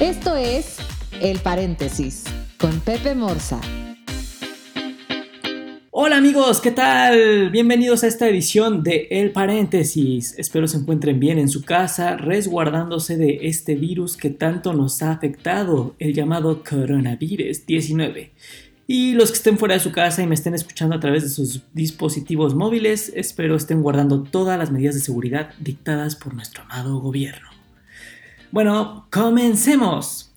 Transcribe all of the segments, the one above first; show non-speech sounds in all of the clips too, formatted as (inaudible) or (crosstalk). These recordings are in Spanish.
Esto es El Paréntesis con Pepe Morza. Hola amigos, ¿qué tal? Bienvenidos a esta edición de El Paréntesis. Espero se encuentren bien en su casa, resguardándose de este virus que tanto nos ha afectado, el llamado coronavirus 19. Y los que estén fuera de su casa y me estén escuchando a través de sus dispositivos móviles, espero estén guardando todas las medidas de seguridad dictadas por nuestro amado gobierno. Bueno, comencemos.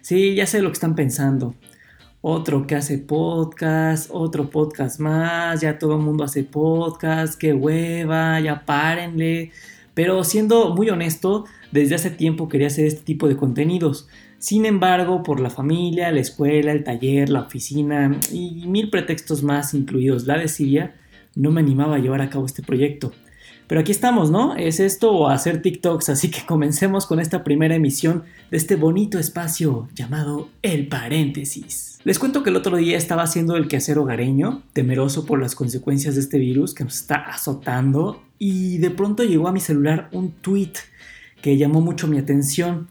Sí, ya sé lo que están pensando. Otro que hace podcast, otro podcast más, ya todo el mundo hace podcast, qué hueva, ya párenle. Pero siendo muy honesto, desde hace tiempo quería hacer este tipo de contenidos. Sin embargo, por la familia, la escuela, el taller, la oficina y mil pretextos más, incluidos la de Siria, no me animaba a llevar a cabo este proyecto. Pero aquí estamos, ¿no? Es esto o hacer TikToks, así que comencemos con esta primera emisión de este bonito espacio llamado El Paréntesis. Les cuento que el otro día estaba haciendo el quehacer hogareño, temeroso por las consecuencias de este virus que nos está azotando, y de pronto llegó a mi celular un tweet que llamó mucho mi atención.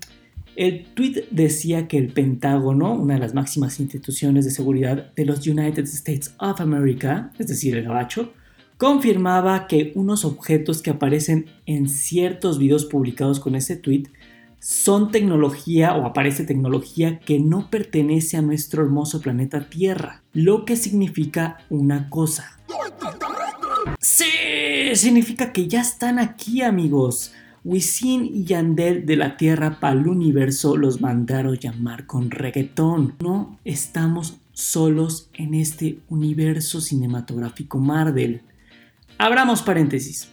El tweet decía que el Pentágono, una de las máximas instituciones de seguridad de los United States of America, es decir, el gabacho, confirmaba que unos objetos que aparecen en ciertos videos publicados con ese tweet son tecnología o aparece tecnología que no pertenece a nuestro hermoso planeta Tierra, lo que significa una cosa. Sí, significa que ya están aquí amigos. Wisin y Yandel de la Tierra para el universo los mandaron llamar con reggaetón. No estamos solos en este universo cinematográfico Marvel. Abramos paréntesis.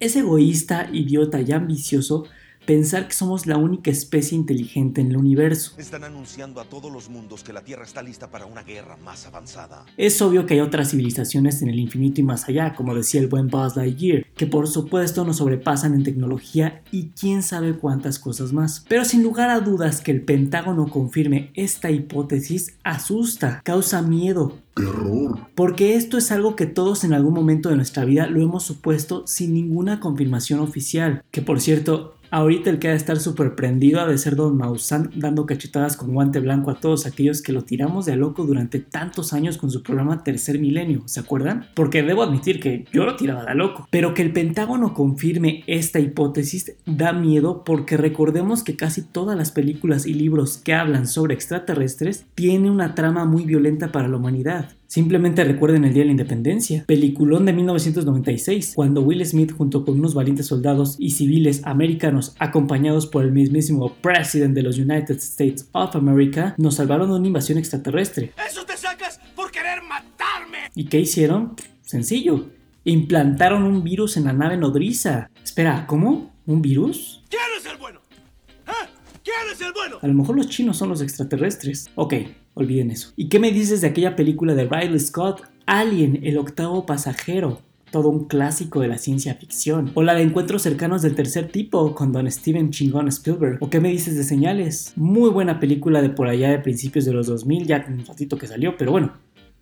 Es egoísta, idiota y ambicioso pensar que somos la única especie inteligente en el universo. Están anunciando a todos los mundos que la Tierra está lista para una guerra más avanzada. Es obvio que hay otras civilizaciones en el infinito y más allá, como decía el buen Buzz Lightyear, que por supuesto nos sobrepasan en tecnología y quién sabe cuántas cosas más. Pero sin lugar a dudas que el Pentágono confirme esta hipótesis asusta, causa miedo, Terror. porque esto es algo que todos en algún momento de nuestra vida lo hemos supuesto sin ninguna confirmación oficial. Que por cierto, ahorita el que ha de estar súper ha de ser Don Maussan dando cachetadas con guante blanco a todos aquellos que lo tiramos de a loco durante tantos años con su programa Tercer Milenio, ¿se acuerdan? Porque debo admitir que yo lo tiraba de a loco. Pero que el Pentágono confirme esta hipótesis da miedo porque recordemos que casi todas las películas y libros que hablan sobre extraterrestres tienen una trama muy violenta para la humanidad. Simplemente recuerden el Día de la Independencia, peliculón de 1996, cuando Will Smith junto con unos valientes soldados y civiles americanos acompañados por el mismísimo President de los United States of America nos salvaron de una invasión extraterrestre. ¡Eso te sacas por querer matarme! ¿Y qué hicieron? Sencillo. Implantaron un virus en la nave nodriza. Espera, ¿cómo? ¿Un virus? ¿Quién es el bueno? ¿Eh? ¿Quién es el bueno? A lo mejor los chinos son los extraterrestres. Ok, olviden eso. ¿Y qué me dices de aquella película de Riley Scott, Alien, el octavo pasajero? Todo un clásico de la ciencia ficción. O la de encuentros cercanos del tercer tipo con Don Steven Chingón Spielberg. ¿O qué me dices de señales? Muy buena película de por allá de principios de los 2000, ya un ratito que salió, pero bueno,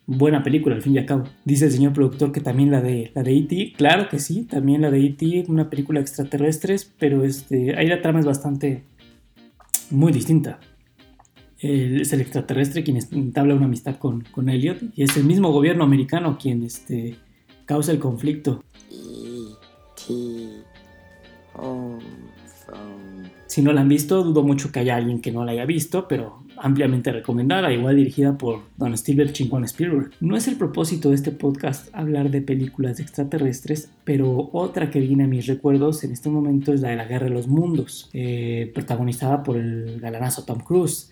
buena película al fin y al cabo. Dice el señor productor que también la de la de E.T., claro que sí, también la de E.T., una película extraterrestres, pero este, ahí la trama es bastante muy distinta. Es el extraterrestre quien entabla una amistad con, con Elliot y es el mismo gobierno americano quien este, causa el conflicto. Si no la han visto, dudo mucho que haya alguien que no la haya visto, pero ampliamente recomendada, igual dirigida por Don Steven Chingón Spielberg. No es el propósito de este podcast hablar de películas extraterrestres, pero otra que viene a mis recuerdos en este momento es la de la Guerra de los Mundos, eh, protagonizada por el galanazo Tom Cruise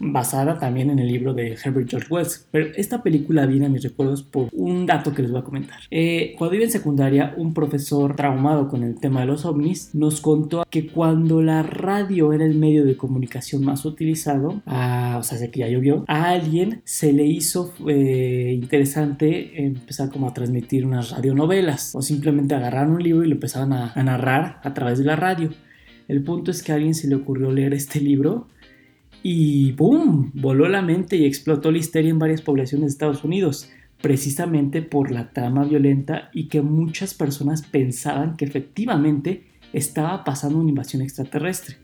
basada también en el libro de Herbert George Wells. Pero esta película viene a mis recuerdos por un dato que les voy a comentar. Eh, cuando iba en secundaria, un profesor traumado con el tema de los ovnis nos contó que cuando la radio era el medio de comunicación más utilizado, a, o sea, sé que ya llovió, a alguien se le hizo eh, interesante empezar como a transmitir unas radionovelas o simplemente agarrar un libro y lo empezaban a, a narrar a través de la radio. El punto es que a alguien se le ocurrió leer este libro y ¡boom! Voló la mente y explotó la histeria en varias poblaciones de Estados Unidos, precisamente por la trama violenta y que muchas personas pensaban que efectivamente estaba pasando una invasión extraterrestre.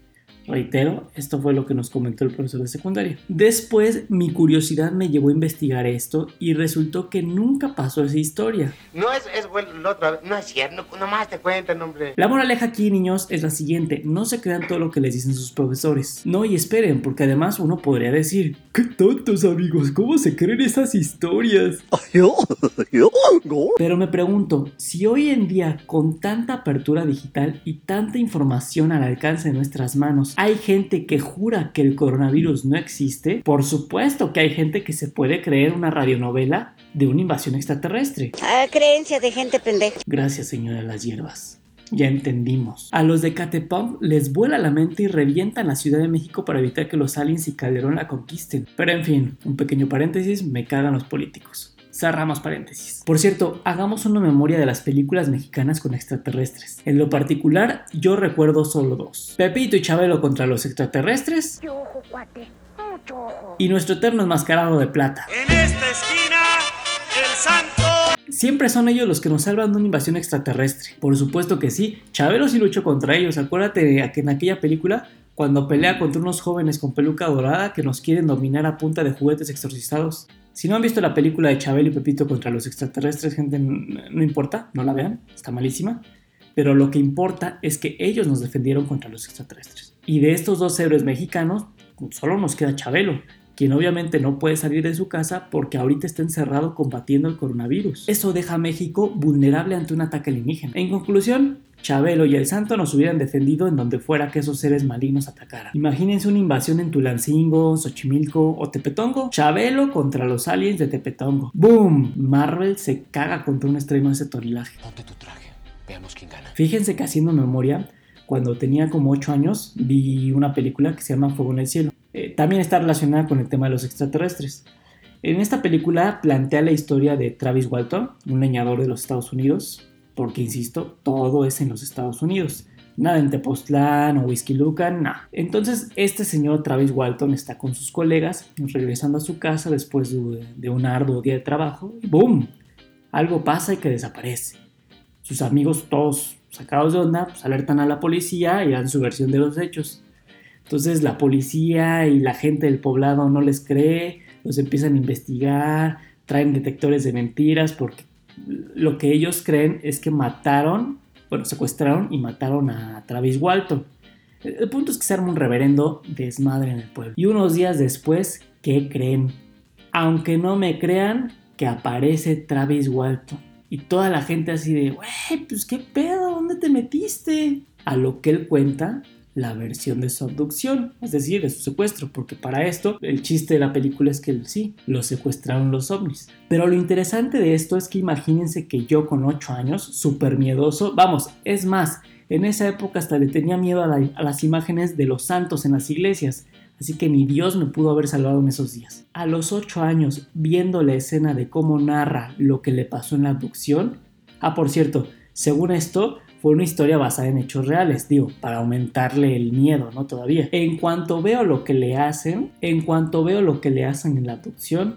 Reitero, esto fue lo que nos comentó el profesor de secundaria. Después, mi curiosidad me llevó a investigar esto y resultó que nunca pasó esa historia. No es, es bueno, lo otro, no es cierto, no, nomás te cuentan, hombre. La moraleja aquí, niños, es la siguiente: no se crean todo lo que les dicen sus profesores. No, y esperen, porque además uno podría decir: ¡Qué tontos amigos! ¿Cómo se creen esas historias? Pero me pregunto, si hoy en día, con tanta apertura digital y tanta información al alcance de nuestras manos, hay gente que jura que el coronavirus no existe, por supuesto que hay gente que se puede creer una radionovela de una invasión extraterrestre. Ah, creencia de gente pendeja. Gracias, señora Las Hierbas. Ya entendimos. A los de Catepunk les vuela la mente y revientan la Ciudad de México para evitar que los aliens y Calderón la conquisten. Pero en fin, un pequeño paréntesis, me cagan los políticos. Cerramos paréntesis. Por cierto, hagamos una memoria de las películas mexicanas con extraterrestres. En lo particular, yo recuerdo solo dos. Pepito y Chabelo contra los extraterrestres. Y nuestro eterno enmascarado de plata. En esta esquina, el santo. Siempre son ellos los que nos salvan de una invasión extraterrestre. Por supuesto que sí, Chabelo sí luchó contra ellos. Acuérdate de que en aquella película, cuando pelea contra unos jóvenes con peluca dorada que nos quieren dominar a punta de juguetes exorcizados. Si no han visto la película de Chabelo y Pepito contra los extraterrestres, gente, no importa, no la vean, está malísima. Pero lo que importa es que ellos nos defendieron contra los extraterrestres. Y de estos dos héroes mexicanos, solo nos queda Chabelo, quien obviamente no puede salir de su casa porque ahorita está encerrado combatiendo el coronavirus. Eso deja a México vulnerable ante un ataque alienígena. En conclusión, Chabelo y el Santo nos hubieran defendido en donde fuera que esos seres malignos atacaran. Imagínense una invasión en Tulancingo, Xochimilco o Tepetongo. Chabelo contra los aliens de Tepetongo. ¡Boom! Marvel se caga contra un estreno de ese tonelaje. Ponte tu traje. Veamos quién gana. Fíjense que haciendo memoria, cuando tenía como 8 años, vi una película que se llama Fuego en el Cielo. Eh, también está relacionada con el tema de los extraterrestres. En esta película plantea la historia de Travis Walton, un leñador de los Estados Unidos, porque insisto, todo es en los Estados Unidos. Nada en Tepoztlán o Whisky Lucan, nada. Entonces, este señor Travis Walton está con sus colegas regresando a su casa después de, un arduo día de trabajo y ¡boom! Algo pasa y que desaparece. Sus amigos, todos sacados de onda, pues alertan a la policía y dan su versión de los hechos. Entonces la policía y la gente del poblado no les cree, los empiezan a investigar, traen detectores de mentiras porque lo que ellos creen es que mataron, bueno, secuestraron y mataron a Travis Walton. El punto es que se arma un reverendo desmadre en el pueblo. Y unos días después, ¿qué creen? Aunque no me crean, que aparece Travis Walton. Y toda la gente así de, güey, pues qué pedo, ¿dónde te metiste? A lo que él cuenta, la versión de su abducción, es decir, de su secuestro, porque para esto el chiste de la película es que sí, lo secuestraron los ovnis. Pero lo interesante de esto es que imagínense que yo con 8 años, súper miedoso, vamos, es más, en esa época hasta le tenía miedo a, la, a las imágenes de los santos en las iglesias, así que ni Dios me pudo haber salvado en esos días. A los 8 años, viendo la escena de cómo narra lo que le pasó en la abducción, ah, por cierto, según esto, fue una historia basada en hechos reales, digo, para aumentarle el miedo, ¿no? Todavía. En cuanto veo lo que le hacen, en cuanto veo lo que le hacen en la abducción,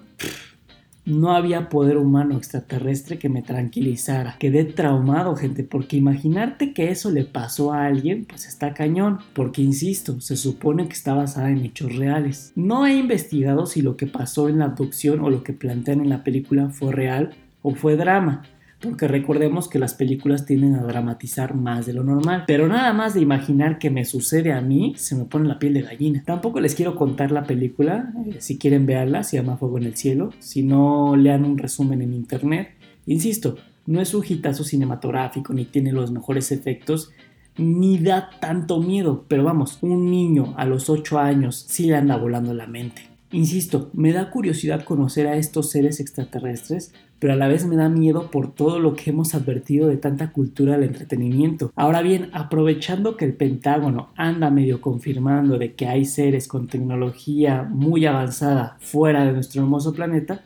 no había poder humano extraterrestre que me tranquilizara. Quedé traumado, gente, porque imaginarte que eso le pasó a alguien, pues está cañón. Porque, insisto, se supone que está basada en hechos reales. No he investigado si lo que pasó en la abducción o lo que plantean en la película fue real o fue drama porque recordemos que las películas tienden a dramatizar más de lo normal. Pero nada más de imaginar que me sucede a mí, se me pone la piel de gallina. Tampoco les quiero contar la película, eh, si quieren verla, se llama Fuego en el Cielo, si no lean un resumen en internet. Insisto, no es un hitazo cinematográfico ni tiene los mejores efectos, ni da tanto miedo, pero vamos, un niño a los 8 años sí le anda volando la mente. Insisto, me da curiosidad conocer a estos seres extraterrestres, pero a la vez me da miedo por todo lo que hemos advertido de tanta cultura del entretenimiento. Ahora bien, aprovechando que el Pentágono anda medio confirmando de que hay seres con tecnología muy avanzada fuera de nuestro hermoso planeta,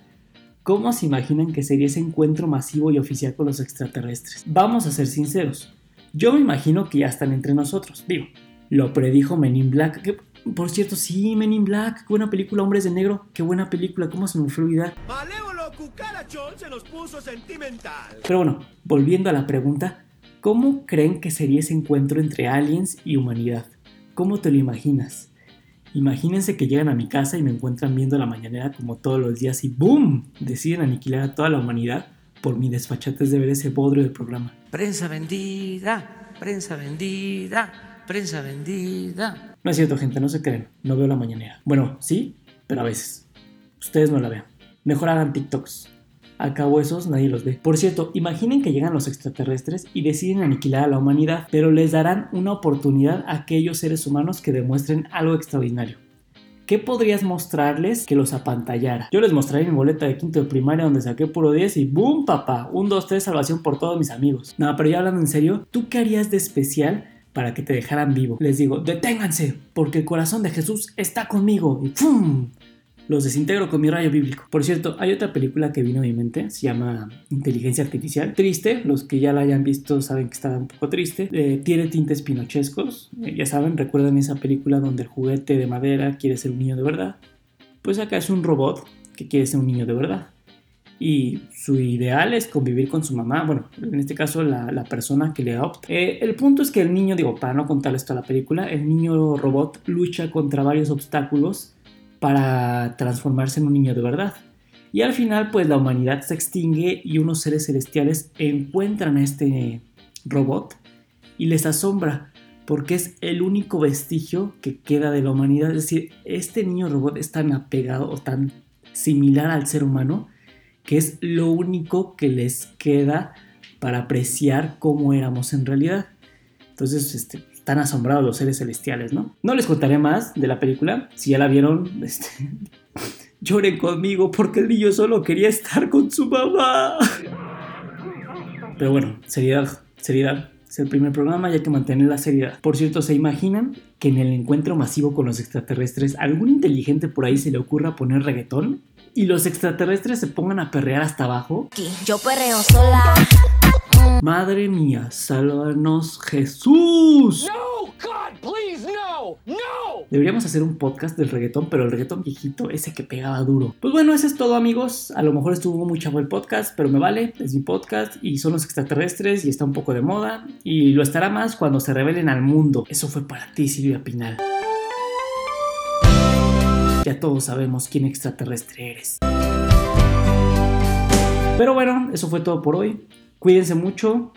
¿cómo se imaginan que sería ese encuentro masivo y oficial con los extraterrestres? Vamos a ser sinceros, yo me imagino que ya están entre nosotros, digo, lo predijo Men in Black, por cierto, sí, Men in Black, qué buena película, Hombres de Negro, qué buena película, cómo se me fue a olvidar. Malévolo cucarachón se nos puso sentimental. Pero bueno, volviendo a la pregunta, ¿cómo creen que sería ese encuentro entre aliens y humanidad? ¿Cómo te lo imaginas? Imagínense que llegan a mi casa y me encuentran viendo la mañanera como todos los días y ¡boom! Deciden aniquilar a toda la humanidad por mi desfachatez de ver ese bodrio del programa. Prensa vendida, prensa vendida, prensa vendida. No es cierto, gente, no se creen. No veo la mañanera. Bueno, sí, pero a veces. Ustedes no la vean. Mejor hagan TikToks. Al cabo esos nadie los ve. Por cierto, imaginen que llegan los extraterrestres y deciden aniquilar a la humanidad, pero les darán una oportunidad a aquellos seres humanos que demuestren algo extraordinario. ¿Qué podrías mostrarles que los apantallara? Yo les mostraré mi boleta de quinto de primaria donde saqué puro 10 y ¡boom, papá! Un, dos, tres, salvación por todos mis amigos. No, pero ya hablando en serio, ¿tú qué harías de especial para que te dejaran vivo? Les digo, deténganse, porque el corazón de Jesús está conmigo y ¡pum! los desintegro con mi rayo bíblico. Por cierto, hay otra película que vino a mi mente, se llama Inteligencia Artificial. Triste, los que ya la hayan visto saben que está un poco triste. Eh, tiene tintes pinochescos, eh, ya saben, recuerdan esa película donde el juguete de madera quiere ser un niño de verdad. Pues acá es un robot que quiere ser un niño de verdad. Y su ideal es convivir con su mamá, bueno, en este caso la, persona que le adopta. Eh, el punto es que el niño, digo, para no contarles toda la película, el niño robot lucha contra varios obstáculos para transformarse en un niño de verdad. Y al final, pues la humanidad se extingue y unos seres celestiales encuentran a este robot y les asombra porque es el único vestigio que queda de la humanidad. Es decir, este niño robot es tan apegado o tan similar al ser humano que es lo único que les queda para apreciar cómo éramos en realidad. Entonces, este, están asombrados los seres celestiales, ¿no? No les contaré más de la película. Si ya la vieron, (laughs) este, lloren conmigo porque el niño solo quería estar con su mamá. Pero bueno, seriedad, seriedad. Es el primer programa y hay que mantener la seriedad. Por cierto, ¿se imaginan que en el encuentro masivo con los extraterrestres algún inteligente por ahí se le ocurra poner reggaetón? Y los extraterrestres se pongan a perrear hasta abajo. Yo perreo sola. Madre mía, sálvanos Jesús. No, God, please, no, no. Deberíamos hacer un podcast del reggaetón, pero el reggaetón viejito, ese que pegaba duro. Pues bueno, eso es todo amigos. A lo mejor estuvo muy chavo el podcast, pero me vale, es mi podcast y son los extraterrestres y está un poco de moda. Y lo estará más cuando se revelen al mundo. Eso fue para ti, Silvia Pinal. Ya todos sabemos quién extraterrestre eres. Pero bueno, eso fue todo por hoy. Cuídense mucho,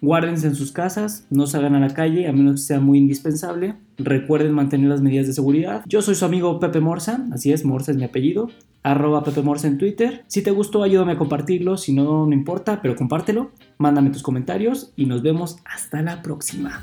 guárdense en sus casas, no salgan a la calle a menos que sea muy indispensable. Recuerden mantener las medidas de seguridad. Yo soy su amigo Pepe Morza, así es, Morza es mi apellido. Arroba Pepe Morza en Twitter. Si te gustó, ayúdame a compartirlo. Si no, no importa, pero compártelo. Mándame tus comentarios y nos vemos hasta la próxima.